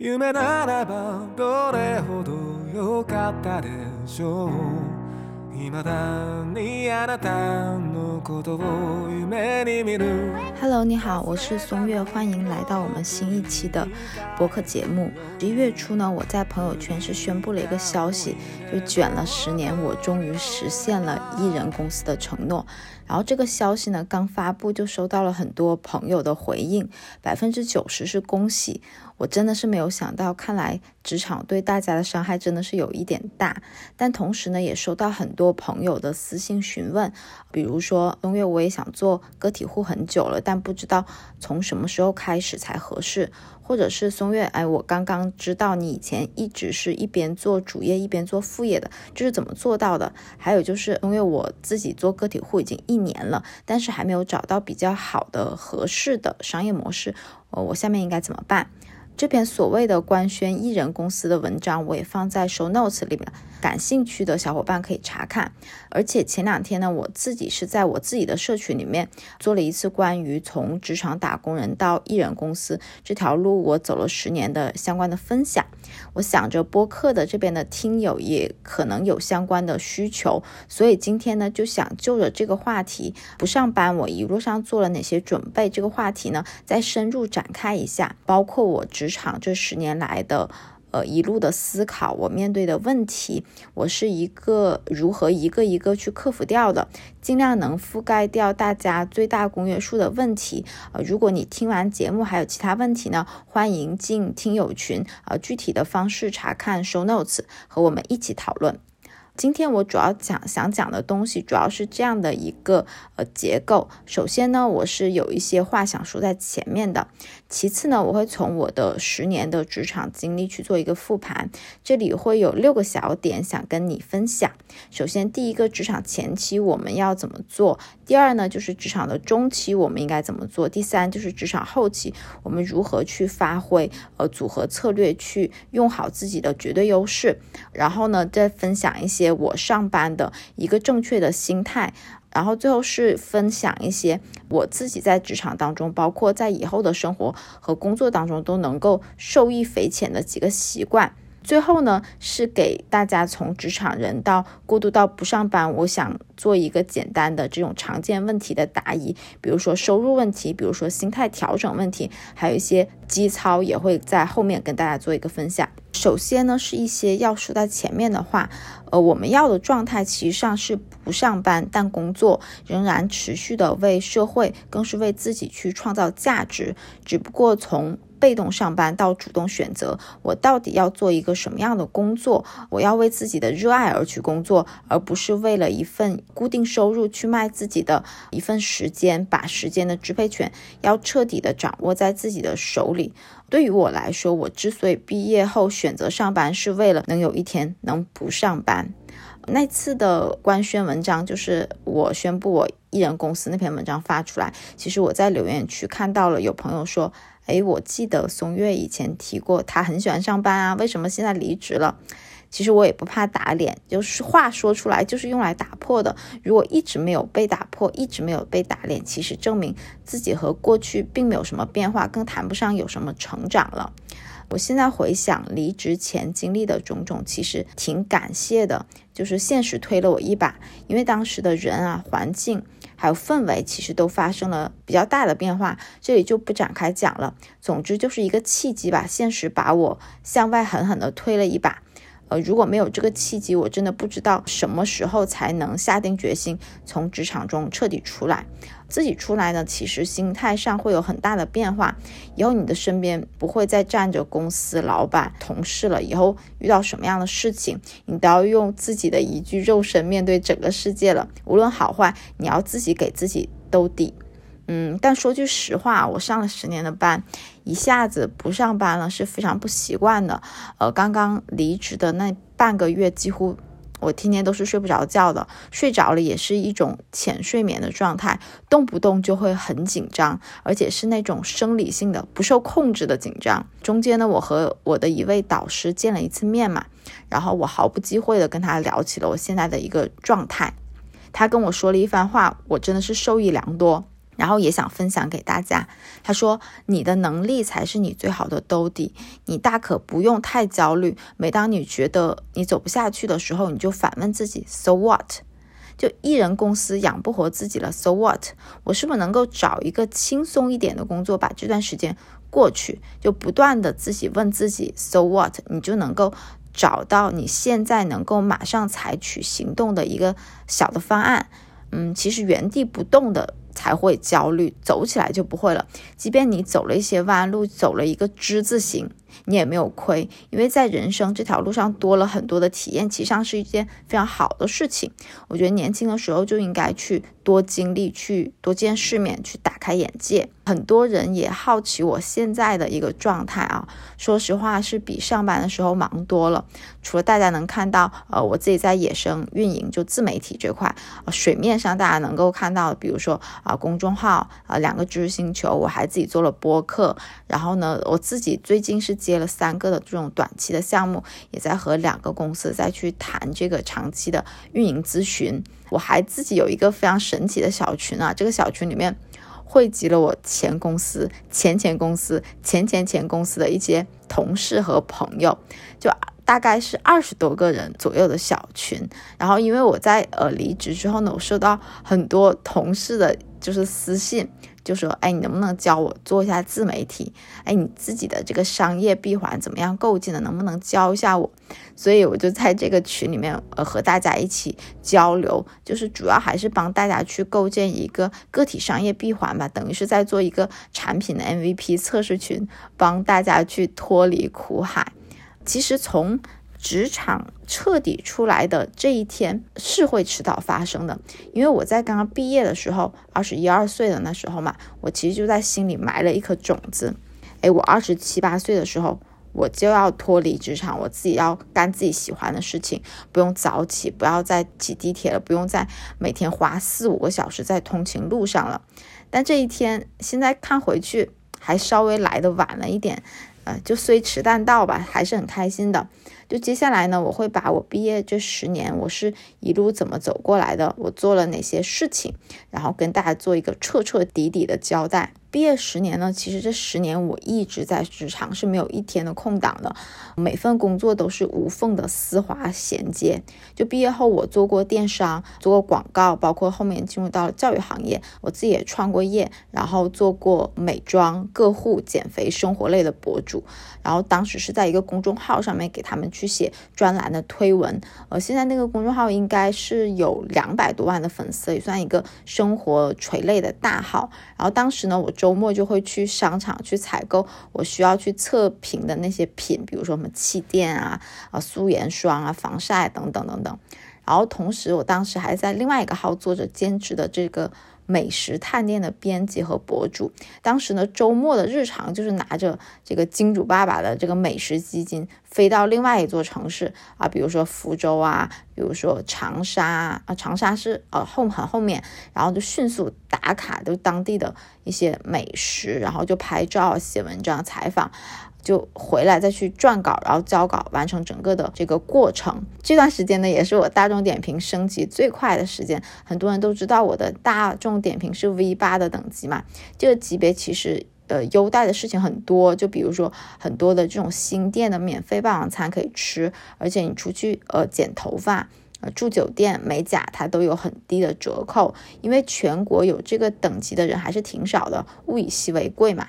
夢ならばどれほど良かったでしょう未だにあなたのことを夢に見る Hello，你好，我是松月，欢迎来到我们新一期的播客节目。十一月初呢，我在朋友圈是宣布了一个消息，就卷了十年，我终于实现了艺人公司的承诺。然后这个消息呢，刚发布就收到了很多朋友的回应，百分之九十是恭喜。 我真的是没有想到，看来职场对大家的伤害真的是有一点大。但同时呢，也收到很多朋友的私信询问，比如说东月，我也想做个体户很久了，但不知道从什么时候开始才合适。或者是松月，哎，我刚刚知道你以前一直是一边做主业一边做副业的，这是怎么做到的？还有就是松月，我自己做个体户已经一年了，但是还没有找到比较好的合适的商业模式，呃，我下面应该怎么办？这篇所谓的官宣艺人公司的文章，我也放在 show notes 里面了，感兴趣的小伙伴可以查看。而且前两天呢，我自己是在我自己的社群里面做了一次关于从职场打工人到艺人公司这条路我走了十年的相关的分享。我想着播客的这边的听友也可能有相关的需求，所以今天呢就想就着这个话题，不上班我一路上做了哪些准备，这个话题呢再深入展开一下，包括我职场这十年来的。呃，一路的思考，我面对的问题，我是一个如何一个一个去克服掉的，尽量能覆盖掉大家最大公约数的问题。呃，如果你听完节目还有其他问题呢，欢迎进听友群，呃，具体的方式查看 show notes 和我们一起讨论。今天我主要讲想讲的东西，主要是这样的一个呃结构。首先呢，我是有一些话想说在前面的。其次呢，我会从我的十年的职场经历去做一个复盘。这里会有六个小点想跟你分享。首先，第一个职场前期我们要怎么做？第二呢，就是职场的中期我们应该怎么做？第三就是职场后期我们如何去发挥呃组合策略，去用好自己的绝对优势。然后呢，再分享一些。我上班的一个正确的心态，然后最后是分享一些我自己在职场当中，包括在以后的生活和工作当中都能够受益匪浅的几个习惯。最后呢，是给大家从职场人到过渡到不上班，我想做一个简单的这种常见问题的答疑，比如说收入问题，比如说心态调整问题，还有一些基操也会在后面跟大家做一个分享。首先呢，是一些要说在前面的话，呃，我们要的状态其实上是不上班，但工作仍然持续的为社会，更是为自己去创造价值，只不过从。被动上班到主动选择，我到底要做一个什么样的工作？我要为自己的热爱而去工作，而不是为了一份固定收入去卖自己的一份时间。把时间的支配权要彻底的掌握在自己的手里。对于我来说，我之所以毕业后选择上班，是为了能有一天能不上班。那次的官宣文章就是我宣布我艺人公司那篇文章发出来，其实我在留言区看到了有朋友说。哎，我记得松月以前提过，他很喜欢上班啊，为什么现在离职了？其实我也不怕打脸，就是话说出来就是用来打破的。如果一直没有被打破，一直没有被打脸，其实证明自己和过去并没有什么变化，更谈不上有什么成长了。我现在回想离职前经历的种种，其实挺感谢的，就是现实推了我一把，因为当时的人啊、环境还有氛围，其实都发生了比较大的变化，这里就不展开讲了。总之就是一个契机吧，现实把我向外狠狠地推了一把。呃，如果没有这个契机，我真的不知道什么时候才能下定决心从职场中彻底出来。自己出来呢，其实心态上会有很大的变化。以后你的身边不会再站着公司老板、同事了。以后遇到什么样的事情，你都要用自己的一具肉身面对整个世界了。无论好坏，你要自己给自己兜底。嗯，但说句实话，我上了十年的班，一下子不上班了是非常不习惯的。呃，刚刚离职的那半个月，几乎我天天都是睡不着觉的，睡着了也是一种浅睡眠的状态，动不动就会很紧张，而且是那种生理性的、不受控制的紧张。中间呢，我和我的一位导师见了一次面嘛，然后我毫不忌讳的跟他聊起了我现在的一个状态，他跟我说了一番话，我真的是受益良多。然后也想分享给大家。他说：“你的能力才是你最好的兜底，你大可不用太焦虑。每当你觉得你走不下去的时候，你就反问自己：So what？就艺人公司养不活自己了，So what？我是不是能够找一个轻松一点的工作，把这段时间过去？就不断的自己问自己：So what？你就能够找到你现在能够马上采取行动的一个小的方案。嗯，其实原地不动的。”才会焦虑，走起来就不会了。即便你走了一些弯路，走了一个之字形。你也没有亏，因为在人生这条路上多了很多的体验，其实上是一件非常好的事情。我觉得年轻的时候就应该去多经历，去多见世面，去打开眼界。很多人也好奇我现在的一个状态啊，说实话是比上班的时候忙多了。除了大家能看到，呃，我自己在野生运营，就自媒体这块，呃，水面上大家能够看到，比如说啊，公众号啊，两个知识星球，我还自己做了播客，然后呢，我自己最近是。接了三个的这种短期的项目，也在和两个公司再去谈这个长期的运营咨询。我还自己有一个非常神奇的小群啊，这个小群里面汇集了我前公司、前前公司、前前前公司的一些同事和朋友，就大概是二十多个人左右的小群。然后因为我在呃离职之后呢，我收到很多同事的就是私信。就说，哎，你能不能教我做一下自媒体？哎，你自己的这个商业闭环怎么样构建的？能不能教一下我？所以我就在这个群里面，呃，和大家一起交流，就是主要还是帮大家去构建一个个体商业闭环吧，等于是在做一个产品的 MVP 测试群，帮大家去脱离苦海。其实从职场彻底出来的这一天是会迟早发生的，因为我在刚刚毕业的时候，二十一二岁的那时候嘛，我其实就在心里埋了一颗种子。哎，我二十七八岁的时候，我就要脱离职场，我自己要干自己喜欢的事情，不用早起，不要再挤地铁了，不用再每天花四五个小时在通勤路上了。但这一天现在看回去，还稍微来的晚了一点，呃，就虽迟但到吧，还是很开心的。就接下来呢，我会把我毕业这十年，我是一路怎么走过来的，我做了哪些事情，然后跟大家做一个彻彻底底的交代。毕业十年呢，其实这十年我一直在职场，是没有一天的空档的，每份工作都是无缝的丝滑衔接。就毕业后，我做过电商，做过广告，包括后面进入到了教育行业，我自己也创过业，然后做过美妆、个护、减肥、生活类的博主，然后当时是在一个公众号上面给他们去写专栏的推文，呃，现在那个公众号应该是有两百多万的粉丝，也算一个生活垂类的大号。然后当时呢，我。周末就会去商场去采购我需要去测评的那些品，比如说什么气垫啊、啊素颜霜啊、防晒等等等等。然后同时，我当时还在另外一个号做着兼职的这个。美食探店的编辑和博主，当时呢，周末的日常就是拿着这个金主爸爸的这个美食基金，飞到另外一座城市啊，比如说福州啊，比如说长沙啊，长沙是呃后很后面，然后就迅速打卡就当地的一些美食，然后就拍照、写文章、采访。就回来再去撰稿，然后交稿，完成整个的这个过程。这段时间呢，也是我大众点评升级最快的时间。很多人都知道我的大众点评是 V 八的等级嘛，这个级别其实呃优待的事情很多。就比如说很多的这种新店的免费霸王餐可以吃，而且你出去呃剪头发、呃住酒店、美甲，它都有很低的折扣。因为全国有这个等级的人还是挺少的，物以稀为贵嘛。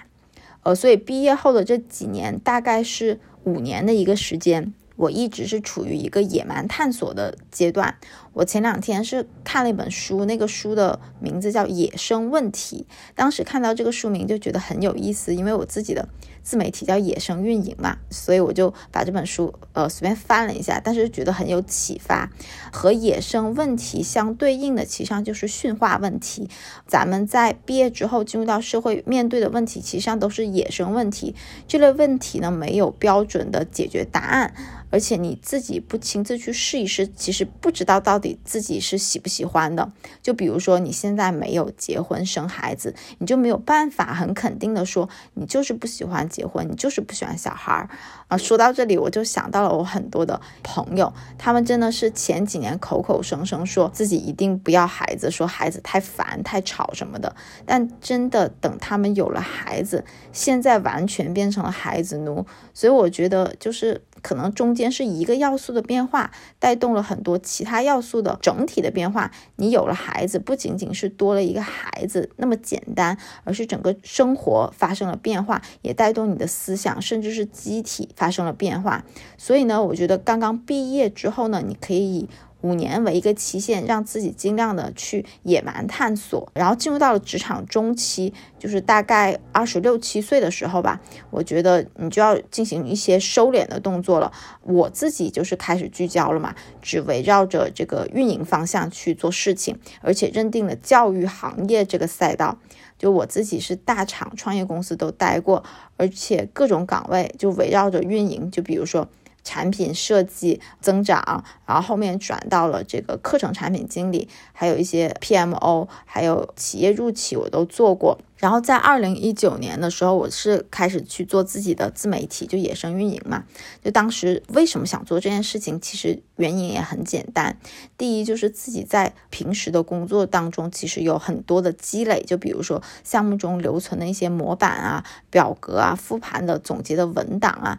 呃，所以毕业后的这几年，大概是五年的一个时间，我一直是处于一个野蛮探索的阶段。我前两天是看了一本书，那个书的名字叫《野生问题》。当时看到这个书名就觉得很有意思，因为我自己的自媒体叫野生运营嘛，所以我就把这本书呃随便翻了一下，但是觉得很有启发。和野生问题相对应的，其实上就是驯化问题。咱们在毕业之后进入到社会面对的问题，其实上都是野生问题。这类问题呢，没有标准的解决答案。而且你自己不亲自去试一试，其实不知道到底自己是喜不喜欢的。就比如说你现在没有结婚生孩子，你就没有办法很肯定的说你就是不喜欢结婚，你就是不喜欢小孩儿啊。说到这里，我就想到了我很多的朋友，他们真的是前几年口口声声说自己一定不要孩子，说孩子太烦太吵什么的，但真的等他们有了孩子，现在完全变成了孩子奴。所以我觉得就是。可能中间是一个要素的变化，带动了很多其他要素的整体的变化。你有了孩子，不仅仅是多了一个孩子那么简单，而是整个生活发生了变化，也带动你的思想，甚至是机体发生了变化。所以呢，我觉得刚刚毕业之后呢，你可以。五年为一个期限，让自己尽量的去野蛮探索，然后进入到了职场中期，就是大概二十六七岁的时候吧，我觉得你就要进行一些收敛的动作了。我自己就是开始聚焦了嘛，只围绕着这个运营方向去做事情，而且认定了教育行业这个赛道。就我自己是大厂创业公司都待过，而且各种岗位就围绕着运营，就比如说。产品设计增长，然后后面转到了这个课程产品经理，还有一些 PMO，还有企业入企我都做过。然后在二零一九年的时候，我是开始去做自己的自媒体，就野生运营嘛。就当时为什么想做这件事情，其实原因也很简单。第一就是自己在平时的工作当中，其实有很多的积累，就比如说项目中留存的一些模板啊、表格啊、复盘的总结的文档啊。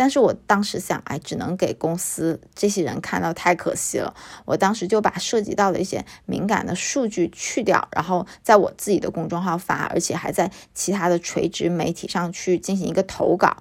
但是我当时想，哎，只能给公司这些人看到，太可惜了。我当时就把涉及到的一些敏感的数据去掉，然后在我自己的公众号发，而且还在其他的垂直媒体上去进行一个投稿。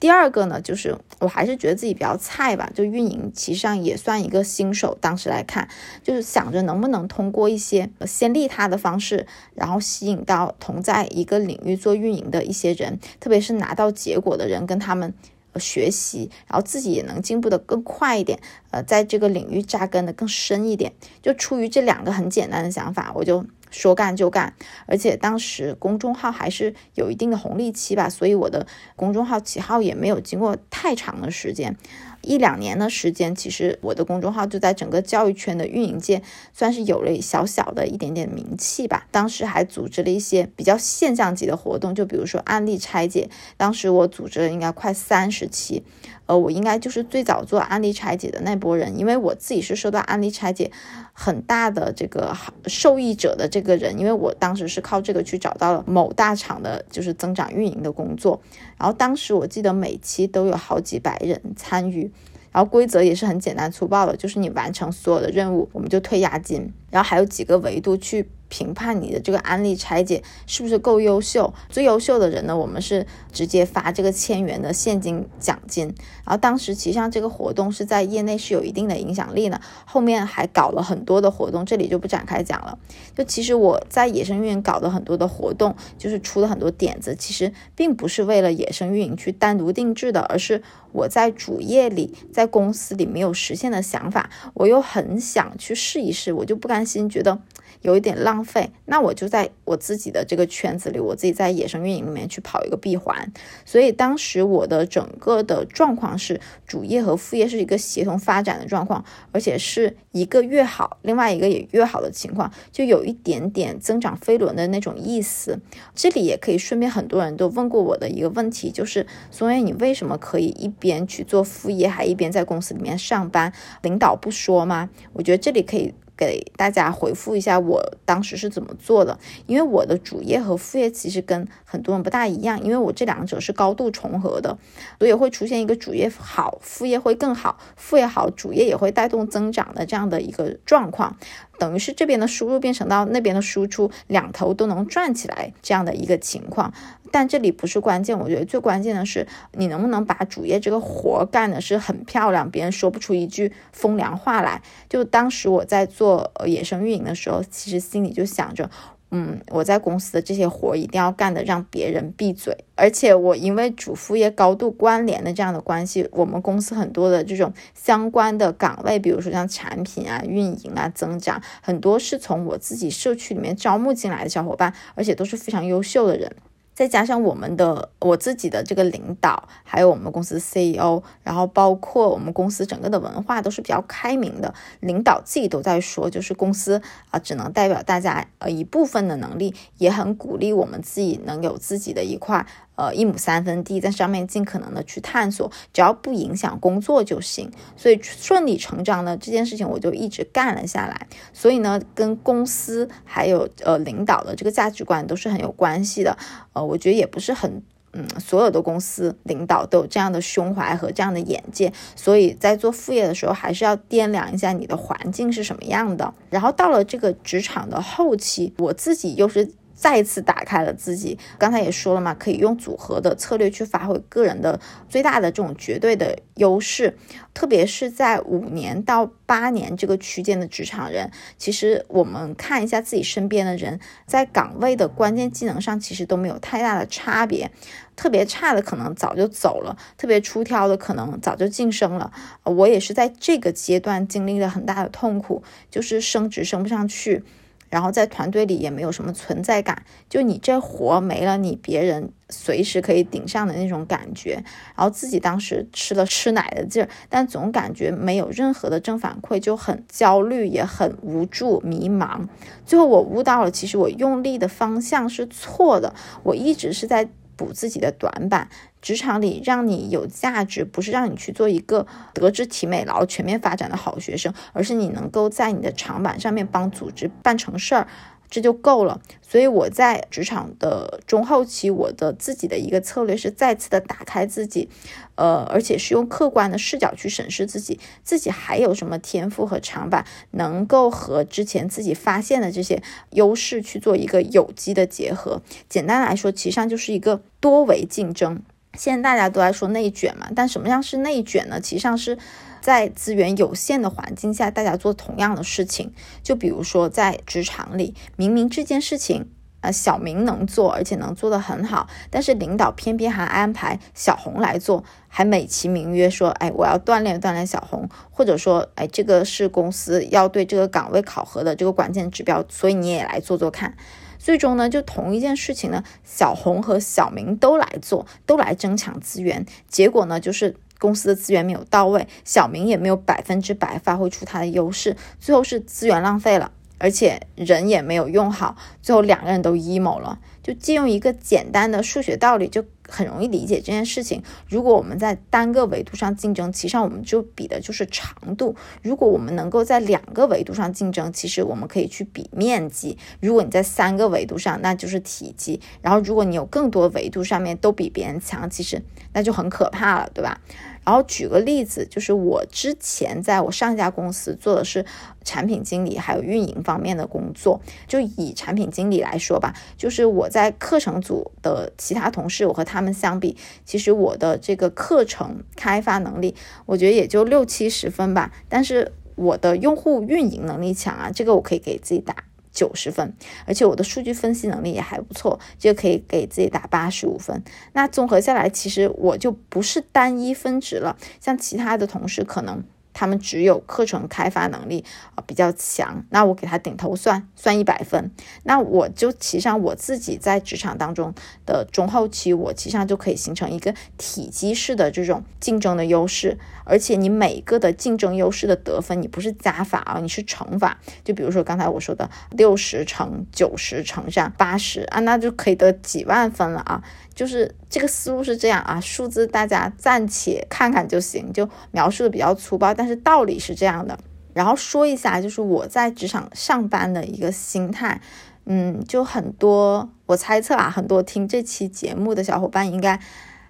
第二个呢，就是我还是觉得自己比较菜吧，就运营其实上也算一个新手。当时来看，就是想着能不能通过一些先利他的方式，然后吸引到同在一个领域做运营的一些人，特别是拿到结果的人，跟他们。学习，然后自己也能进步的更快一点，呃，在这个领域扎根的更深一点。就出于这两个很简单的想法，我就说干就干。而且当时公众号还是有一定的红利期吧，所以我的公众号起号也没有经过太长的时间。一两年的时间，其实我的公众号就在整个教育圈的运营界算是有了小小的一点点名气吧。当时还组织了一些比较现象级的活动，就比如说案例拆解，当时我组织了应该快三十期。呃，我应该就是最早做案例拆解的那波人，因为我自己是受到案例拆解很大的这个受益者的这个人，因为我当时是靠这个去找到了某大厂的就是增长运营的工作，然后当时我记得每期都有好几百人参与，然后规则也是很简单粗暴的，就是你完成所有的任务，我们就退押金，然后还有几个维度去。评判你的这个案例拆解是不是够优秀，最优秀的人呢，我们是直接发这个千元的现金奖金。然后当时其实像这个活动是在业内是有一定的影响力的，后面还搞了很多的活动，这里就不展开讲了。就其实我在野生运营搞的很多的活动，就是出了很多点子，其实并不是为了野生运营去单独定制的，而是我在主业里，在公司里没有实现的想法，我又很想去试一试，我就不甘心，觉得。有一点浪费，那我就在我自己的这个圈子里，我自己在野生运营里面去跑一个闭环。所以当时我的整个的状况是主业和副业是一个协同发展的状况，而且是一个越好，另外一个也越好的情况，就有一点点增长飞轮的那种意思。这里也可以顺便，很多人都问过我的一个问题，就是松原，你为什么可以一边去做副业，还一边在公司里面上班？领导不说吗？我觉得这里可以。给大家回复一下我当时是怎么做的，因为我的主业和副业其实跟很多人不大一样，因为我这两者是高度重合的，所以会出现一个主业好，副业会更好，副业好，主业也会带动增长的这样的一个状况。等于是这边的输入变成到那边的输出，两头都能转起来这样的一个情况。但这里不是关键，我觉得最关键的是你能不能把主业这个活干的是很漂亮，别人说不出一句风凉话来。就当时我在做野生运营的时候，其实心里就想着。嗯，我在公司的这些活一定要干的让别人闭嘴，而且我因为主副业高度关联的这样的关系，我们公司很多的这种相关的岗位，比如说像产品啊、运营啊、增长，很多是从我自己社区里面招募进来的小伙伴，而且都是非常优秀的人。再加上我们的我自己的这个领导，还有我们公司 CEO，然后包括我们公司整个的文化都是比较开明的。领导自己都在说，就是公司啊，只能代表大家呃一部分的能力，也很鼓励我们自己能有自己的一块呃一亩三分地，在上面尽可能的去探索，只要不影响工作就行。所以顺理成章的这件事情我就一直干了下来。所以呢，跟公司还有呃领导的这个价值观都是很有关系的。呃，我觉得也不是很。嗯，所有的公司领导都有这样的胸怀和这样的眼界，所以在做副业的时候，还是要掂量一下你的环境是什么样的。然后到了这个职场的后期，我自己又是。再一次打开了自己，刚才也说了嘛，可以用组合的策略去发挥个人的最大的这种绝对的优势，特别是在五年到八年这个区间的职场人，其实我们看一下自己身边的人，在岗位的关键技能上其实都没有太大的差别，特别差的可能早就走了，特别出挑的可能早就晋升了。我也是在这个阶段经历了很大的痛苦，就是升职升不上去。然后在团队里也没有什么存在感，就你这活没了，你别人随时可以顶上的那种感觉。然后自己当时吃了吃奶的劲儿，但总感觉没有任何的正反馈，就很焦虑，也很无助、迷茫。最后我悟到了，其实我用力的方向是错的，我一直是在补自己的短板。职场里让你有价值，不是让你去做一个德智体美劳全面发展的好学生，而是你能够在你的长板上面帮组织办成事儿，这就够了。所以我在职场的中后期，我的自己的一个策略是再次的打开自己，呃，而且是用客观的视角去审视自己，自己还有什么天赋和长板，能够和之前自己发现的这些优势去做一个有机的结合。简单来说，其实上就是一个多维竞争。现在大家都在说内卷嘛，但什么样是内卷呢？其实上是在资源有限的环境下，大家做同样的事情。就比如说在职场里，明明这件事情，呃，小明能做，而且能做得很好，但是领导偏偏还安排小红来做，还美其名曰说，哎，我要锻炼锻炼小红，或者说，哎，这个是公司要对这个岗位考核的这个关键指标，所以你也来做做看。最终呢，就同一件事情呢，小红和小明都来做，都来争抢资源，结果呢，就是公司的资源没有到位，小明也没有百分之百发挥出他的优势，最后是资源浪费了，而且人也没有用好，最后两个人都 emo 了。就借用一个简单的数学道理，就很容易理解这件事情。如果我们在单个维度上竞争，其实上我们就比的就是长度；如果我们能够在两个维度上竞争，其实我们可以去比面积；如果你在三个维度上，那就是体积；然后如果你有更多维度上面都比别人强，其实那就很可怕了，对吧？然后举个例子，就是我之前在我上一家公司做的是产品经理，还有运营方面的工作。就以产品经理来说吧，就是我在课程组的其他同事，我和他们相比，其实我的这个课程开发能力，我觉得也就六七十分吧。但是我的用户运营能力强啊，这个我可以给自己打。九十分，而且我的数据分析能力也还不错，就可以给自己打八十五分。那综合下来，其实我就不是单一分值了，像其他的同事可能。他们只有课程开发能力啊比较强，那我给他顶头算算一百分，那我就其实上我自己在职场当中的中后期，我其实上就可以形成一个体积式的这种竞争的优势，而且你每个的竞争优势的得分，你不是加法啊，你是乘法，就比如说刚才我说的六十乘九十乘上八十啊，那就可以得几万分了啊。就是这个思路是这样啊，数字大家暂且看看就行，就描述的比较粗暴，但是道理是这样的。然后说一下，就是我在职场上班的一个心态，嗯，就很多，我猜测啊，很多听这期节目的小伙伴应该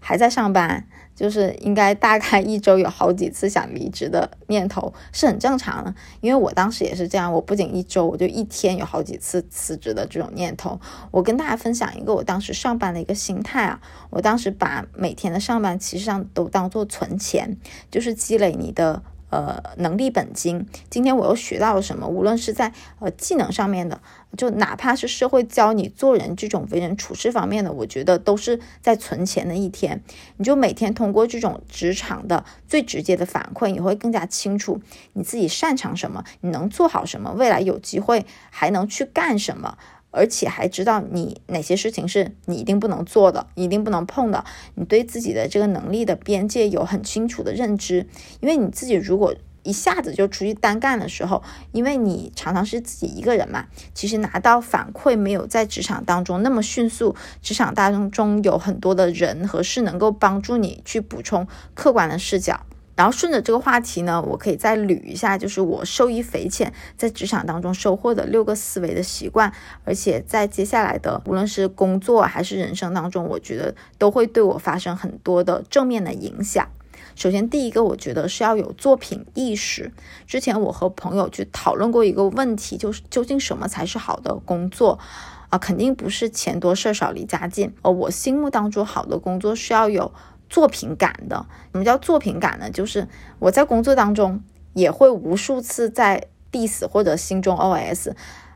还在上班。就是应该大概一周有好几次想离职的念头是很正常的，因为我当时也是这样，我不仅一周，我就一天有好几次辞职的这种念头。我跟大家分享一个我当时上班的一个心态啊，我当时把每天的上班其实上都当做存钱，就是积累你的。呃，能力本金。今天我又学到了什么？无论是在呃技能上面的，就哪怕是社会教你做人这种为人处事方面的，我觉得都是在存钱的一天。你就每天通过这种职场的最直接的反馈，你会更加清楚你自己擅长什么，你能做好什么，未来有机会还能去干什么。而且还知道你哪些事情是你一定不能做的，一定不能碰的。你对自己的这个能力的边界有很清楚的认知，因为你自己如果一下子就出去单干的时候，因为你常常是自己一个人嘛，其实拿到反馈没有在职场当中那么迅速。职场当中有很多的人和事能够帮助你去补充客观的视角。然后顺着这个话题呢，我可以再捋一下，就是我受益匪浅，在职场当中收获的六个思维的习惯，而且在接下来的无论是工作还是人生当中，我觉得都会对我发生很多的正面的影响。首先，第一个，我觉得是要有作品意识。之前我和朋友去讨论过一个问题，就是究竟什么才是好的工作？啊，肯定不是钱多事少离家近。呃，我心目当中好的工作是要有作品感的。什么叫作品感呢？就是我在工作当中也会无数次在 diss 或者心中 OS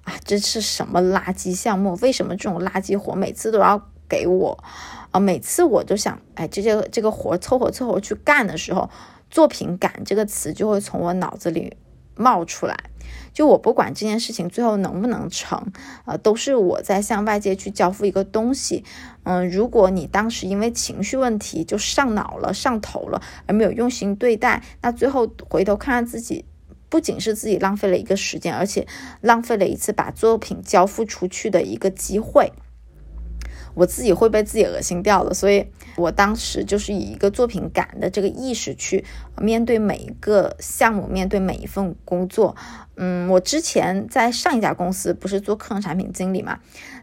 啊，这是什么垃圾项目？为什么这种垃圾活每次都要给我？啊，每次我都想，哎，这这这个活凑合凑合去干的时候，作品感这个词就会从我脑子里冒出来。就我不管这件事情最后能不能成，呃，都是我在向外界去交付一个东西。嗯，如果你当时因为情绪问题就上脑了、上头了，而没有用心对待，那最后回头看看自己，不仅是自己浪费了一个时间，而且浪费了一次把作品交付出去的一个机会。我自己会被自己恶心掉的，所以我当时就是以一个作品感的这个意识去面对每一个项目，面对每一份工作。嗯，我之前在上一家公司不是做课程产品经理嘛，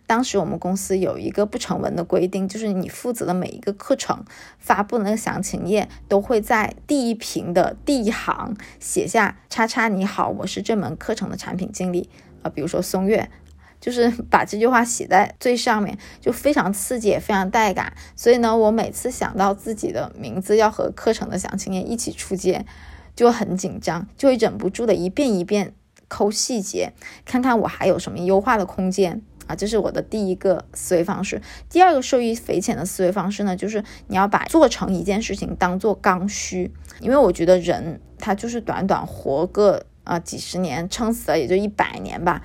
当时我们公司有一个不成文的规定，就是你负责的每一个课程发布的那个详情页，都会在第一屏的第一行写下“叉叉你好，我是这门课程的产品经理”。啊，比如说松月。就是 把这句话写在最上面，就非常刺激，也非常带感。所以呢，我每次想到自己的名字要和课程的详情页一起出街，就很紧张，就会忍不住的一遍一遍抠细节，看看我还有什么优化的空间啊。这是我的第一个思维方式。第二个受益匪浅的思维方式呢，就是你要把做成一件事情当做刚需，因为我觉得人他就是短短活个啊几十年，撑死了也就一百年吧。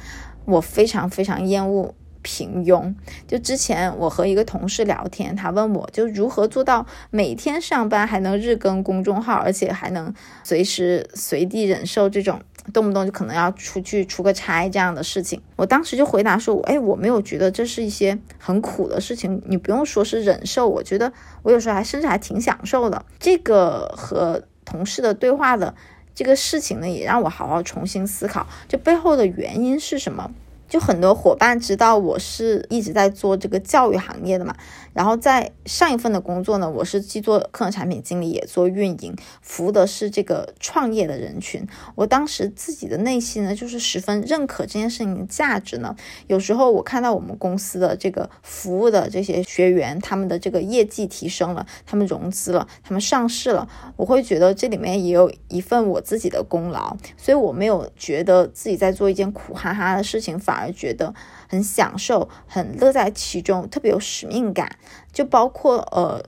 我非常非常厌恶平庸。就之前我和一个同事聊天，他问我就如何做到每天上班还能日更公众号，而且还能随时随地忍受这种动不动就可能要出去出个差这样的事情。我当时就回答说：“哎，我没有觉得这是一些很苦的事情，你不用说是忍受，我觉得我有时候还甚至还挺享受的。”这个和同事的对话的。这个事情呢，也让我好好重新思考，这背后的原因是什么？就很多伙伴知道我是一直在做这个教育行业的嘛，然后在上一份的工作呢，我是既做课程产品经理，也做运营，服务的是这个创业的人群。我当时自己的内心呢，就是十分认可这件事情的价值呢。有时候我看到我们公司的这个服务的这些学员，他们的这个业绩提升了，他们融资了，他们上市了，我会觉得这里面也有一份我自己的功劳，所以我没有觉得自己在做一件苦哈哈的事情，反。而觉得很享受，很乐在其中，特别有使命感。就包括呃，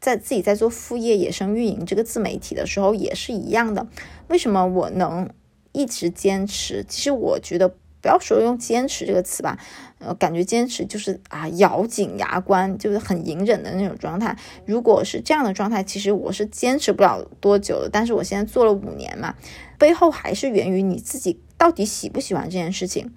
在自己在做副业野生运营这个自媒体的时候也是一样的。为什么我能一直坚持？其实我觉得不要说用坚持这个词吧，呃，感觉坚持就是啊，咬紧牙关，就是很隐忍的那种状态。如果是这样的状态，其实我是坚持不了多久的。但是我现在做了五年嘛，背后还是源于你自己。到底喜不喜欢这件事情？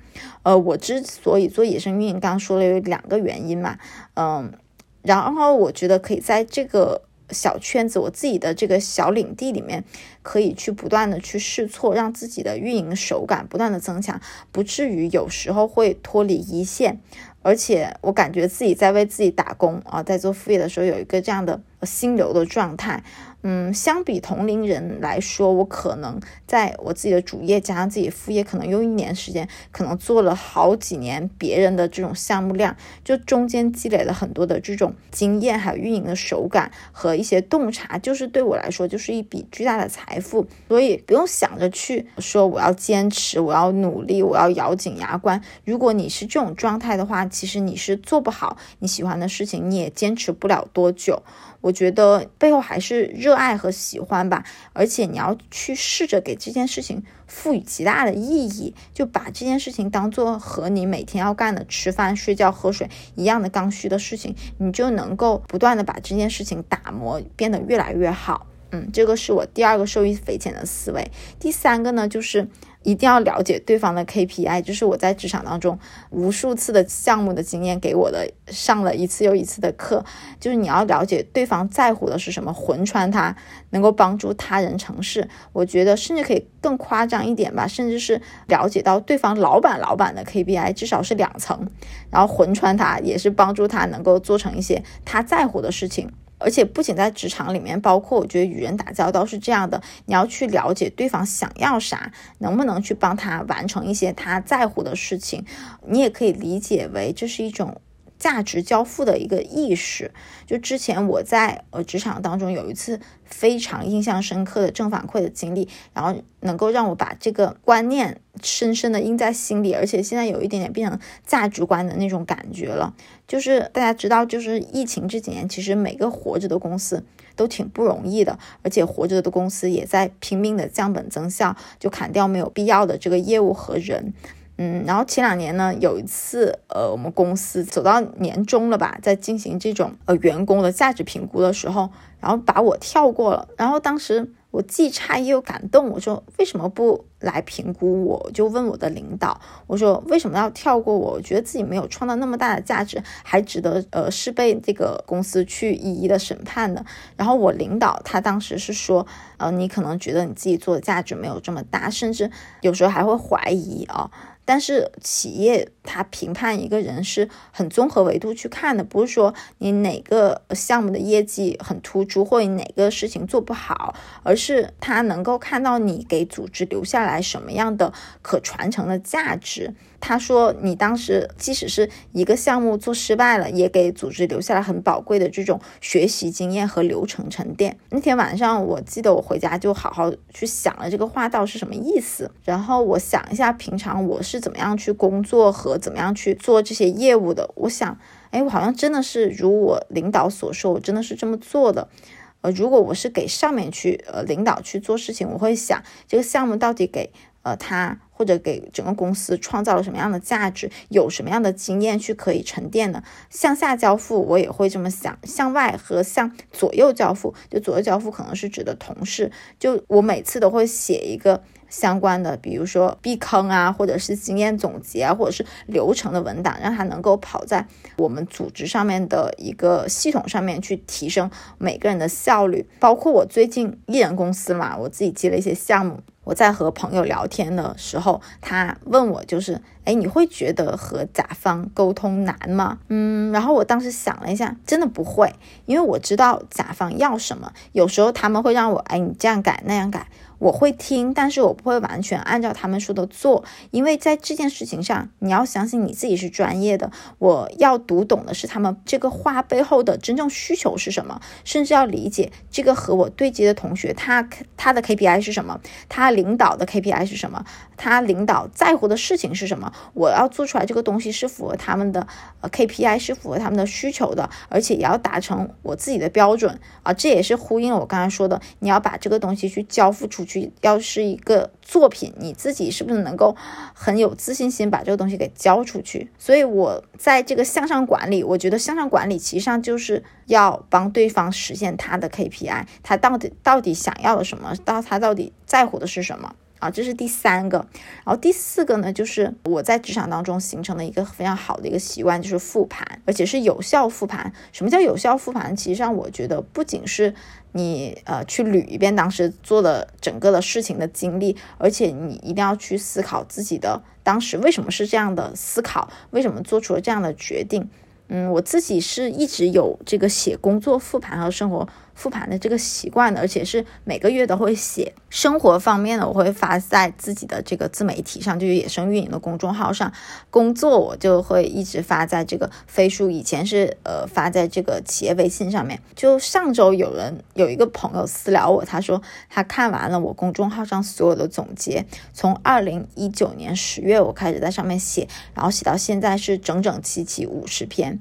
呃，我之所以做野生运营，刚刚说了有两个原因嘛，嗯，然后我觉得可以在这个小圈子，我自己的这个小领地里面，可以去不断的去试错，让自己的运营手感不断的增强，不至于有时候会脱离一线。而且我感觉自己在为自己打工啊，在做副业的时候有一个这样的心流的状态。嗯，相比同龄人来说，我可能在我自己的主业加上自己副业，可能用一年时间，可能做了好几年别人的这种项目量，就中间积累了很多的这种经验，还有运营的手感和一些洞察，就是对我来说就是一笔巨大的财富。所以不用想着去说我要坚持，我要努力，我要咬紧牙关。如果你是这种状态的话，其实你是做不好你喜欢的事情，你也坚持不了多久。我觉得背后还是热爱和喜欢吧，而且你要去试着给这件事情赋予极大的意义，就把这件事情当做和你每天要干的吃饭、睡觉、喝水一样的刚需的事情，你就能够不断的把这件事情打磨，变得越来越好。嗯，这个是我第二个受益匪浅的思维。第三个呢，就是一定要了解对方的 KPI，就是我在职场当中无数次的项目的经验给我的上了一次又一次的课，就是你要了解对方在乎的是什么，魂穿他，能够帮助他人成事。我觉得甚至可以更夸张一点吧，甚至是了解到对方老板老板的 KPI，至少是两层，然后魂穿他，也是帮助他能够做成一些他在乎的事情。而且不仅在职场里面，包括我觉得与人打交道是这样的，你要去了解对方想要啥，能不能去帮他完成一些他在乎的事情，你也可以理解为这是一种。价值交付的一个意识，就之前我在呃职场当中有一次非常印象深刻的正反馈的经历，然后能够让我把这个观念深深的印在心里，而且现在有一点点变成价值观的那种感觉了。就是大家知道，就是疫情这几年，其实每个活着的公司都挺不容易的，而且活着的公司也在拼命的降本增效，就砍掉没有必要的这个业务和人。嗯，然后前两年呢，有一次，呃，我们公司走到年终了吧，在进行这种呃员工的价值评估的时候，然后把我跳过了。然后当时我既诧异又感动，我说为什么不来评估我？就问我的领导，我说为什么要跳过我？我觉得自己没有创造那么大的价值，还值得呃是被这个公司去一一的审判的。然后我领导他当时是说，呃，你可能觉得你自己做的价值没有这么大，甚至有时候还会怀疑啊。但是企业它评判一个人是很综合维度去看的，不是说你哪个项目的业绩很突出，或者哪个事情做不好，而是他能够看到你给组织留下来什么样的可传承的价值。他说，你当时即使是一个项目做失败了，也给组织留下了很宝贵的这种学习经验和流程沉淀。那天晚上，我记得我回家就好好去想了这个话到是什么意思。然后我想一下，平常我是怎么样去工作和怎么样去做这些业务的。我想，哎，我好像真的是如我领导所说，我真的是这么做的。呃，如果我是给上面去呃领导去做事情，我会想这个项目到底给。呃，他或者给整个公司创造了什么样的价值，有什么样的经验去可以沉淀的？向下交付，我也会这么想；向外和向左右交付，就左右交付可能是指的同事。就我每次都会写一个相关的，比如说避坑啊，或者是经验总结啊，或者是流程的文档，让它能够跑在我们组织上面的一个系统上面去提升每个人的效率。包括我最近艺人公司嘛，我自己接了一些项目。我在和朋友聊天的时候，他问我就是，哎，你会觉得和甲方沟通难吗？嗯，然后我当时想了一下，真的不会，因为我知道甲方要什么，有时候他们会让我，哎，你这样改那样改。我会听，但是我不会完全按照他们说的做，因为在这件事情上，你要相信你自己是专业的。我要读懂的是他们这个话背后的真正需求是什么，甚至要理解这个和我对接的同学他他的 KPI 是什么，他领导的 KPI 是什么，他领导在乎的事情是什么。我要做出来这个东西是符合他们的 KPI，是符合他们的需求的，而且也要达成我自己的标准啊。这也是呼应了我刚才说的，你要把这个东西去交付出。去要是一个作品，你自己是不是能够很有自信心把这个东西给交出去？所以我在这个向上管理，我觉得向上管理其实上就是要帮对方实现他的 KPI，他到底到底想要的什么，到他到底在乎的是什么。啊，这是第三个，然后第四个呢，就是我在职场当中形成的一个非常好的一个习惯，就是复盘，而且是有效复盘。什么叫有效复盘？其实上我觉得不仅是你呃去捋一遍当时做的整个的事情的经历，而且你一定要去思考自己的当时为什么是这样的思考，为什么做出了这样的决定。嗯，我自己是一直有这个写工作复盘和生活。复盘的这个习惯的，而且是每个月都会写。生活方面呢，我会发在自己的这个自媒体上，就是野生运营的公众号上。工作我就会一直发在这个飞书，以前是呃发在这个企业微信上面。就上周有人有一个朋友私聊我，他说他看完了我公众号上所有的总结，从二零一九年十月我开始在上面写，然后写到现在是整整齐齐五十篇。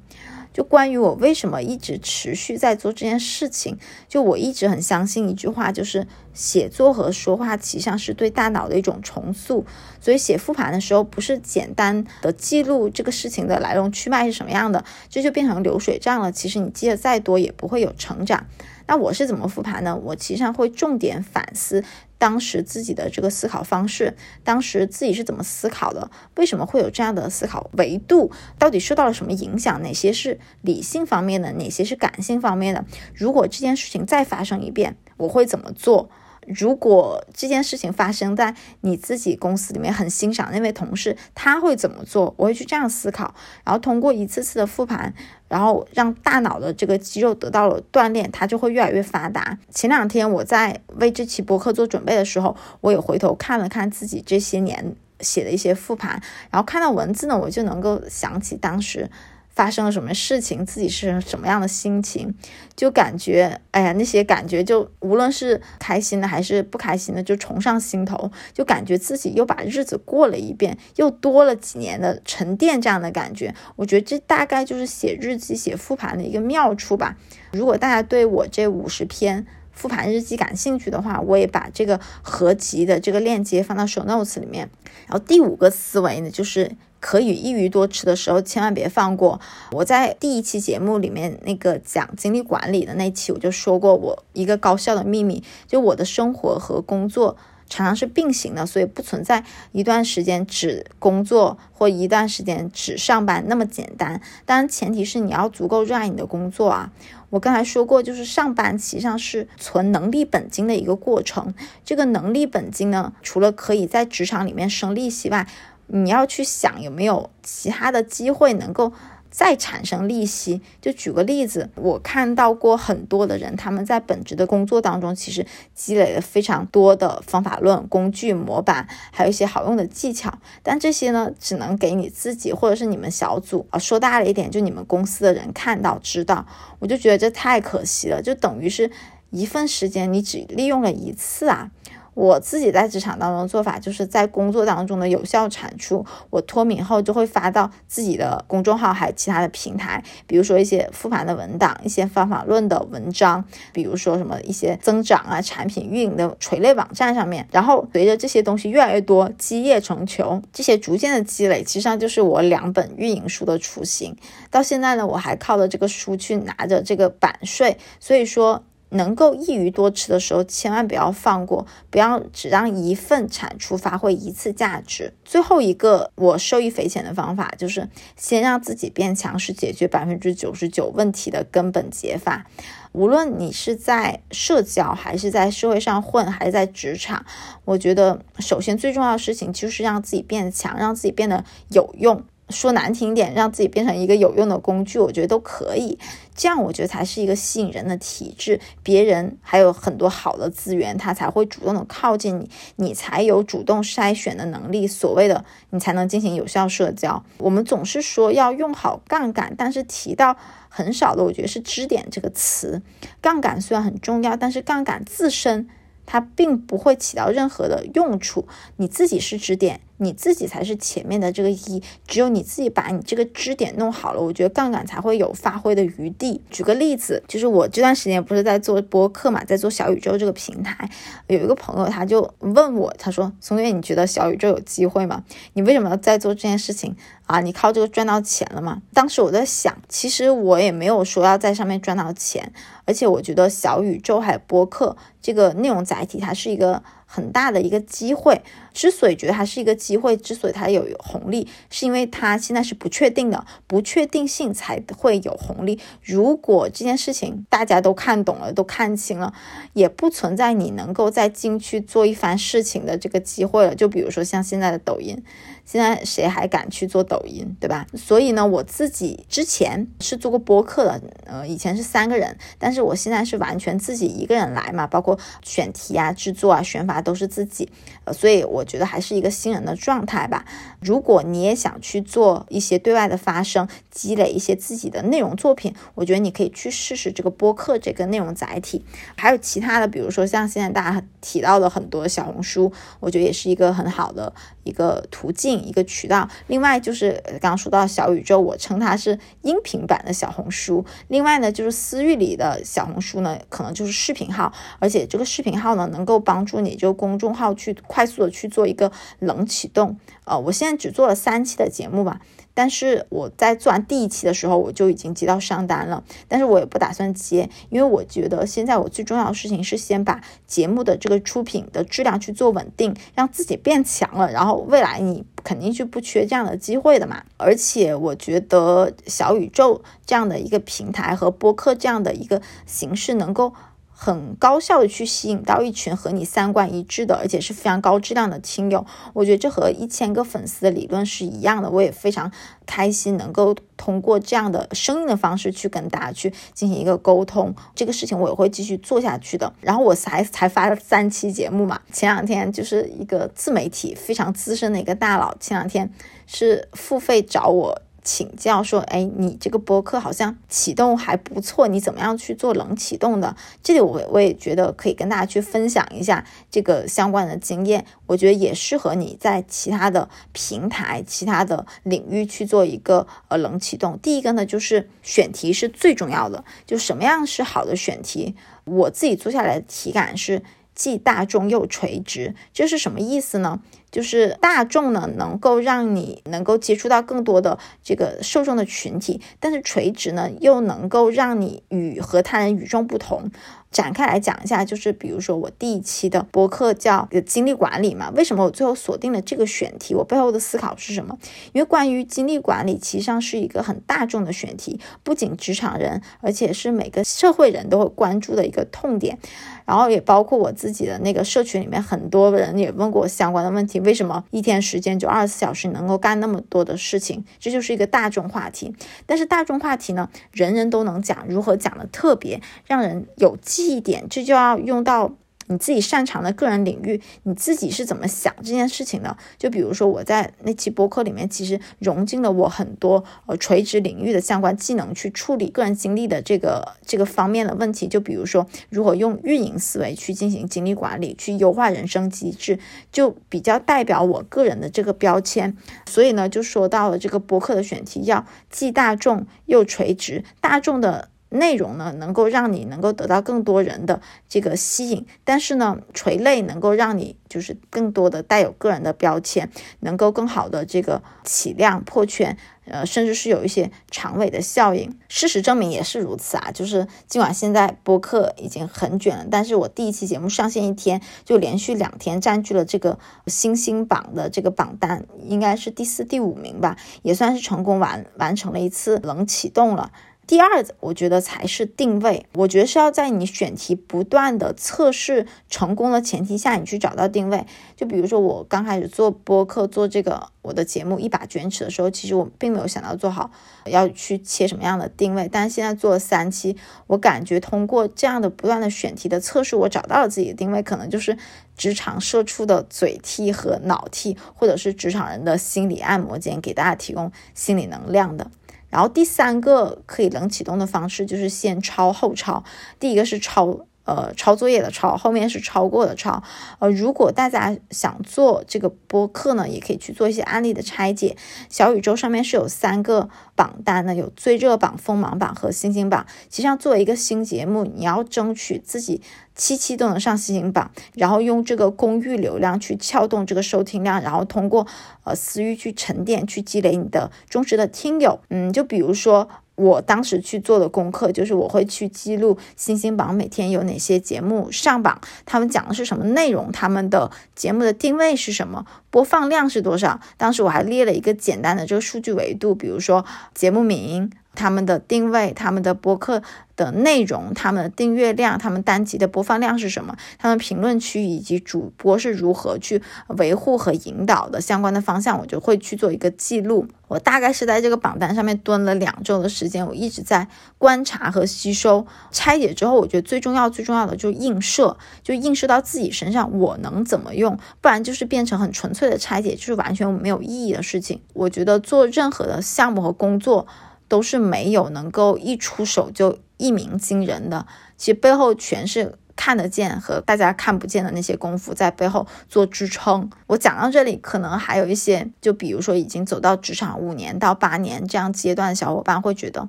就关于我为什么一直持续在做这件事情，就我一直很相信一句话，就是写作和说话其实上是对大脑的一种重塑。所以写复盘的时候，不是简单的记录这个事情的来龙去脉是什么样的，这就变成流水账了。其实你记得再多也不会有成长。那我是怎么复盘呢？我其实上会重点反思当时自己的这个思考方式，当时自己是怎么思考的，为什么会有这样的思考维度，到底受到了什么影响？哪些是理性方面的，哪些是感性方面的？如果这件事情再发生一遍，我会怎么做？如果这件事情发生在你自己公司里面，很欣赏那位同事，他会怎么做？我会去这样思考，然后通过一次次的复盘，然后让大脑的这个肌肉得到了锻炼，它就会越来越发达。前两天我在为这期博客做准备的时候，我也回头看了看自己这些年写的一些复盘，然后看到文字呢，我就能够想起当时。发生了什么事情，自己是什么样的心情，就感觉，哎呀，那些感觉就无论是开心的还是不开心的，就重上心头，就感觉自己又把日子过了一遍，又多了几年的沉淀，这样的感觉。我觉得这大概就是写日记、写复盘的一个妙处吧。如果大家对我这五十篇复盘日记感兴趣的话，我也把这个合集的这个链接放到 show notes 里面。然后第五个思维呢，就是。可以一鱼多吃的时候，千万别放过。我在第一期节目里面那个讲精力管理的那期，我就说过我一个高效的秘密，就我的生活和工作常常是并行的，所以不存在一段时间只工作或一段时间只上班那么简单。当然，前提是你要足够热爱你的工作啊。我刚才说过，就是上班实际上是存能力本金的一个过程。这个能力本金呢，除了可以在职场里面生利息外，你要去想有没有其他的机会能够再产生利息。就举个例子，我看到过很多的人，他们在本职的工作当中，其实积累了非常多的方法论、工具、模板，还有一些好用的技巧。但这些呢，只能给你自己或者是你们小组啊，说大了一点，就你们公司的人看到知道。我就觉得这太可惜了，就等于是一份时间你只利用了一次啊。我自己在职场当中的做法，就是在工作当中的有效产出，我脱敏后就会发到自己的公众号，还有其他的平台，比如说一些复盘的文档，一些方法论的文章，比如说什么一些增长啊、产品运营的垂类网站上面。然后随着这些东西越来越多，积业成裘，这些逐渐的积累，其实上就是我两本运营书的雏形。到现在呢，我还靠着这个书去拿着这个版税，所以说。能够一鱼多吃的时候，千万不要放过，不要只让一份产出发挥一次价值。最后一个我受益匪浅的方法，就是先让自己变强，是解决百分之九十九问题的根本解法。无论你是在社交，还是在社会上混，还是在职场，我觉得首先最重要的事情就是让自己变强，让自己变得有用。说难听点，让自己变成一个有用的工具，我觉得都可以。这样我觉得才是一个吸引人的体质，别人还有很多好的资源，他才会主动的靠近你，你才有主动筛选的能力。所谓的你才能进行有效社交。我们总是说要用好杠杆，但是提到很少的，我觉得是支点这个词。杠杆虽然很重要，但是杠杆自身。它并不会起到任何的用处，你自己是支点，你自己才是前面的这个一，只有你自己把你这个支点弄好了，我觉得杠杆才会有发挥的余地。举个例子，就是我这段时间不是在做播客嘛，在做小宇宙这个平台，有一个朋友他就问我，他说：“松月，你觉得小宇宙有机会吗？你为什么要在做这件事情啊？你靠这个赚到钱了吗？”当时我在想，其实我也没有说要在上面赚到钱。而且我觉得小宇宙还有播客这个内容载体，它是一个很大的一个机会。之所以觉得它是一个机会，之所以它有红利，是因为它现在是不确定的，不确定性才会有红利。如果这件事情大家都看懂了，都看清了，也不存在你能够再进去做一番事情的这个机会了。就比如说像现在的抖音。现在谁还敢去做抖音，对吧？所以呢，我自己之前是做过播客的，呃，以前是三个人，但是我现在是完全自己一个人来嘛，包括选题啊、制作啊、选法都是自己，呃，所以我觉得还是一个新人的状态吧。如果你也想去做一些对外的发声，积累一些自己的内容作品，我觉得你可以去试试这个播客这个内容载体，还有其他的，比如说像现在大家提到的很多小红书，我觉得也是一个很好的一个途径。一个渠道，另外就是刚刚说到小宇宙，我称它是音频版的小红书。另外呢，就是私域里的小红书呢，可能就是视频号，而且这个视频号呢，能够帮助你这个公众号去快速的去做一个冷启动。呃，我现在只做了三期的节目吧。但是我在做完第一期的时候，我就已经接到上单了，但是我也不打算接，因为我觉得现在我最重要的事情是先把节目的这个出品的质量去做稳定，让自己变强了，然后未来你肯定是不缺这样的机会的嘛。而且我觉得小宇宙这样的一个平台和播客这样的一个形式能够。很高效的去吸引到一群和你三观一致的，而且是非常高质量的听友。我觉得这和一千个粉丝的理论是一样的。我也非常开心能够通过这样的声音的方式去跟大家去进行一个沟通。这个事情我也会继续做下去的。然后我才才发了三期节目嘛。前两天就是一个自媒体非常资深的一个大佬，前两天是付费找我。请教说，哎，你这个播客好像启动还不错，你怎么样去做冷启动的？这里我我也觉得可以跟大家去分享一下这个相关的经验，我觉得也适合你在其他的平台、其他的领域去做一个呃冷启动。第一个呢，就是选题是最重要的，就什么样是好的选题？我自己做下来的体感是既大众又垂直，这是什么意思呢？就是大众呢，能够让你能够接触到更多的这个受众的群体，但是垂直呢，又能够让你与和他人与众不同。展开来讲一下，就是比如说我第一期的播客叫精力管理嘛，为什么我最后锁定了这个选题？我背后的思考是什么？因为关于精力管理，其实上是一个很大众的选题，不仅职场人，而且是每个社会人都会关注的一个痛点。然后也包括我自己的那个社群里面，很多人也问过我相关的问题：为什么一天时间就二十四小时能够干那么多的事情？这就是一个大众话题。但是大众话题呢，人人都能讲，如何讲的特别让人有记忆点，这就要用到。你自己擅长的个人领域，你自己是怎么想这件事情的？就比如说我在那期播客里面，其实融进了我很多呃垂直领域的相关技能去处理个人经历的这个这个方面的问题。就比如说如何用运营思维去进行精力管理，去优化人生机制，就比较代表我个人的这个标签。所以呢，就说到了这个播客的选题要既大众又垂直，大众的。内容呢，能够让你能够得到更多人的这个吸引，但是呢，垂类能够让你就是更多的带有个人的标签，能够更好的这个起量破圈，呃，甚至是有一些长尾的效应。事实证明也是如此啊，就是尽管现在播客已经很卷了，但是我第一期节目上线一天就连续两天占据了这个星星榜的这个榜单，应该是第四、第五名吧，也算是成功完完成了一次冷启动了。第二，我觉得才是定位。我觉得是要在你选题不断的测试成功的前提下，你去找到定位。就比如说我刚开始做播客，做这个我的节目一把卷尺的时候，其实我并没有想到做好要去切什么样的定位。但是现在做了三期，我感觉通过这样的不断的选题的测试，我找到了自己的定位，可能就是职场社畜的嘴替和脑替，或者是职场人的心理按摩间，给大家提供心理能量的。然后第三个可以冷启动的方式就是先抄后抄，第一个是抄。呃，抄作业的抄，后面是抄过的抄。呃，如果大家想做这个播客呢，也可以去做一些案例的拆解。小宇宙上面是有三个榜单的，有最热榜、锋芒榜和星星榜。其实上作为一个新节目，你要争取自己期期都能上星星榜，然后用这个公域流量去撬动这个收听量，然后通过呃私域去沉淀，去积累你的忠实的听友。嗯，就比如说。我当时去做的功课就是，我会去记录星星榜每天有哪些节目上榜，他们讲的是什么内容，他们的节目的定位是什么，播放量是多少。当时我还列了一个简单的这个数据维度，比如说节目名。他们的定位、他们的播客的内容、他们的订阅量、他们单集的播放量是什么？他们评论区以及主播是如何去维护和引导的相关的方向，我就会去做一个记录。我大概是在这个榜单上面蹲了两周的时间，我一直在观察和吸收、拆解之后，我觉得最重要、最重要的就是映射，就映射到自己身上，我能怎么用？不然就是变成很纯粹的拆解，就是完全没有意义的事情。我觉得做任何的项目和工作。都是没有能够一出手就一鸣惊人的，其实背后全是看得见和大家看不见的那些功夫在背后做支撑。我讲到这里，可能还有一些，就比如说已经走到职场五年到八年这样阶段的小伙伴会觉得，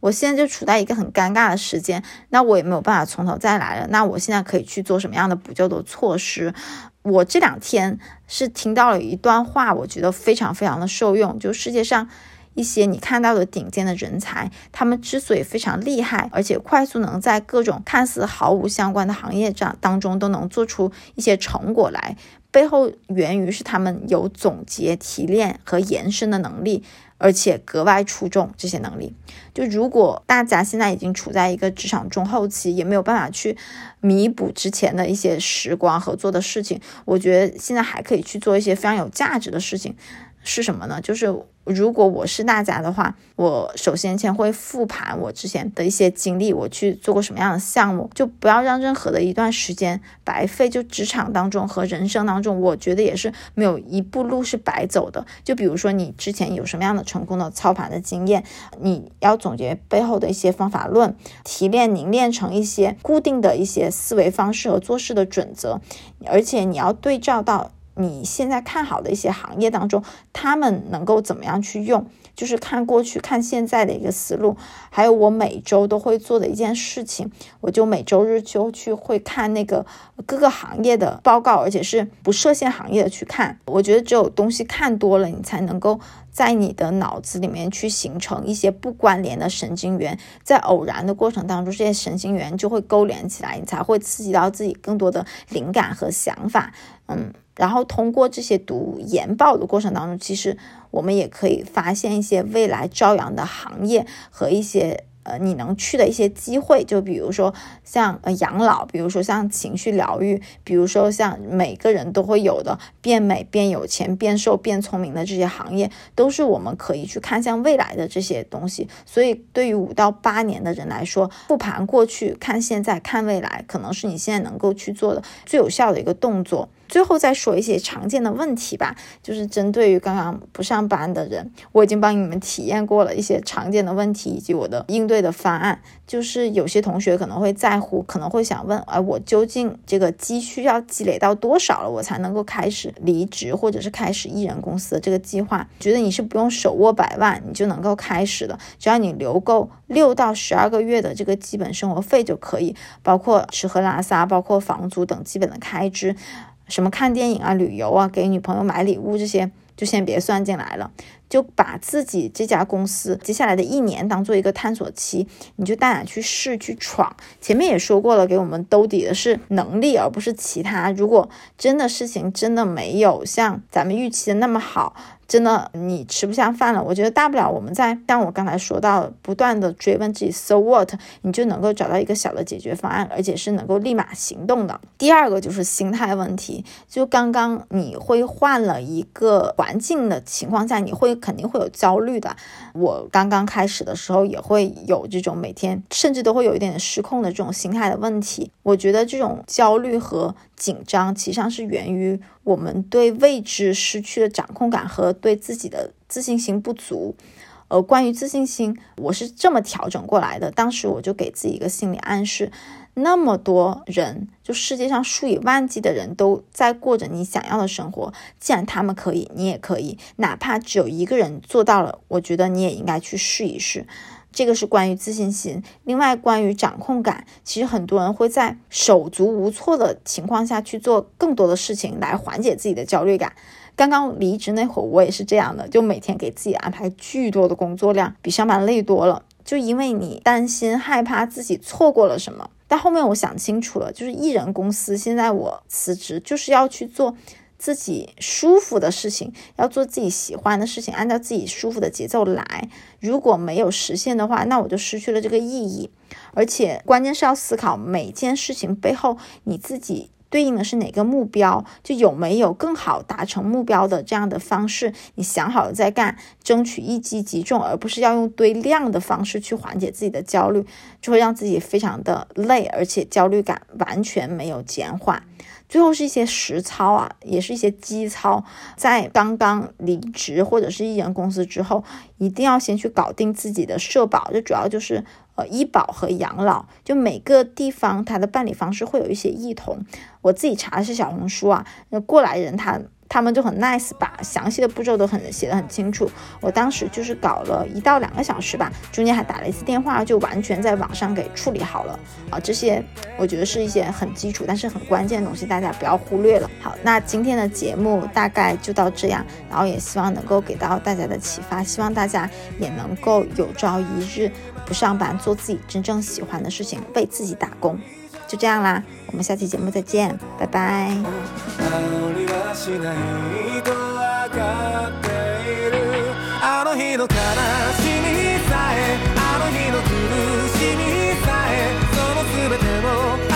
我现在就处在一个很尴尬的时间，那我也没有办法从头再来了。那我现在可以去做什么样的补救的措施？我这两天是听到了一段话，我觉得非常非常的受用，就世界上。一些你看到的顶尖的人才，他们之所以非常厉害，而且快速能在各种看似毫无相关的行业上当中都能做出一些成果来，背后源于是他们有总结、提炼和延伸的能力，而且格外出众。这些能力，就如果大家现在已经处在一个职场中后期，也没有办法去弥补之前的一些时光和做的事情，我觉得现在还可以去做一些非常有价值的事情。是什么呢？就是如果我是大家的话，我首先先会复盘我之前的一些经历，我去做过什么样的项目，就不要让任何的一段时间白费。就职场当中和人生当中，我觉得也是没有一步路是白走的。就比如说你之前有什么样的成功的操盘的经验，你要总结背后的一些方法论，提炼凝练成一些固定的一些思维方式和做事的准则，而且你要对照到。你现在看好的一些行业当中，他们能够怎么样去用？就是看过去、看现在的一个思路。还有我每周都会做的一件事情，我就每周日就去会看那个各个行业的报告，而且是不设限行业的去看。我觉得只有东西看多了，你才能够在你的脑子里面去形成一些不关联的神经元，在偶然的过程当中，这些神经元就会勾连起来，你才会刺激到自己更多的灵感和想法。嗯。然后通过这些读研报的过程当中，其实我们也可以发现一些未来朝阳的行业和一些。呃，你能去的一些机会，就比如说像呃养老，比如说像情绪疗愈，比如说像每个人都会有的变美、变有钱、变瘦、变聪明的这些行业，都是我们可以去看向未来的这些东西。所以，对于五到八年的人来说，复盘过去看现在看未来，可能是你现在能够去做的最有效的一个动作。最后再说一些常见的问题吧，就是针对于刚刚不上班的人，我已经帮你们体验过了一些常见的问题以及我的应对。的方案，就是有些同学可能会在乎，可能会想问，哎，我究竟这个积蓄要积累到多少了，我才能够开始离职，或者是开始艺人公司的这个计划？觉得你是不用手握百万，你就能够开始的，只要你留够六到十二个月的这个基本生活费就可以，包括吃喝拉撒，包括房租等基本的开支，什么看电影啊、旅游啊、给女朋友买礼物这些，就先别算进来了。就把自己这家公司接下来的一年当做一个探索期，你就大胆去试去闯。前面也说过了，给我们兜底的是能力，而不是其他。如果真的事情真的没有像咱们预期的那么好。真的，你吃不下饭了。我觉得大不了我们在像我刚才说到，不断的追问自己，so what，你就能够找到一个小的解决方案，而且是能够立马行动的。第二个就是心态问题，就刚刚你会换了一个环境的情况下，你会肯定会有焦虑的。我刚刚开始的时候也会有这种每天甚至都会有一点失控的这种心态的问题。我觉得这种焦虑和紧张，其实上是源于我们对未知失去了掌控感和。对自己的自信心不足，呃，关于自信心，我是这么调整过来的。当时我就给自己一个心理暗示：那么多人，就世界上数以万计的人都在过着你想要的生活，既然他们可以，你也可以。哪怕只有一个人做到了，我觉得你也应该去试一试。这个是关于自信心。另外，关于掌控感，其实很多人会在手足无措的情况下去做更多的事情来缓解自己的焦虑感。刚刚离职那会儿，我也是这样的，就每天给自己安排巨多的工作量，比上班累多了。就因为你担心、害怕自己错过了什么。但后面我想清楚了，就是艺人公司，现在我辞职就是要去做自己舒服的事情，要做自己喜欢的事情，按照自己舒服的节奏来。如果没有实现的话，那我就失去了这个意义。而且关键是要思考每件事情背后你自己。对应的是哪个目标？就有没有更好达成目标的这样的方式？你想好了再干，争取一击即中，而不是要用堆量的方式去缓解自己的焦虑，就会让自己非常的累，而且焦虑感完全没有减缓。最后是一些实操啊，也是一些基操，在刚刚离职或者是艺人公司之后，一定要先去搞定自己的社保，这主要就是。呃医保和养老，就每个地方它的办理方式会有一些异同。我自己查的是小红书啊，那过来人他。他们就很 nice，把详细的步骤都很写得很清楚。我当时就是搞了一到两个小时吧，中间还打了一次电话，就完全在网上给处理好了啊。这些我觉得是一些很基础但是很关键的东西，大家不要忽略了。好，那今天的节目大概就到这样，然后也希望能够给到大家的启发，希望大家也能够有朝一日不上班，做自己真正喜欢的事情，为自己打工。就这样啦，们下期节目再见，拜拜。あの日の悲しみさえあの日の苦しみさえその全てを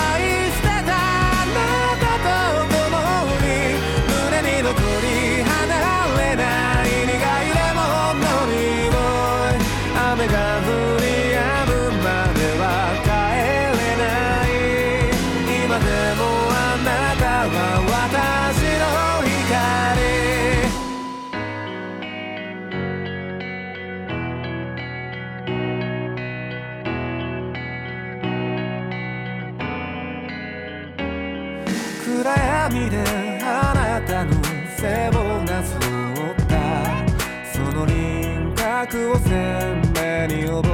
を鮮明に覚え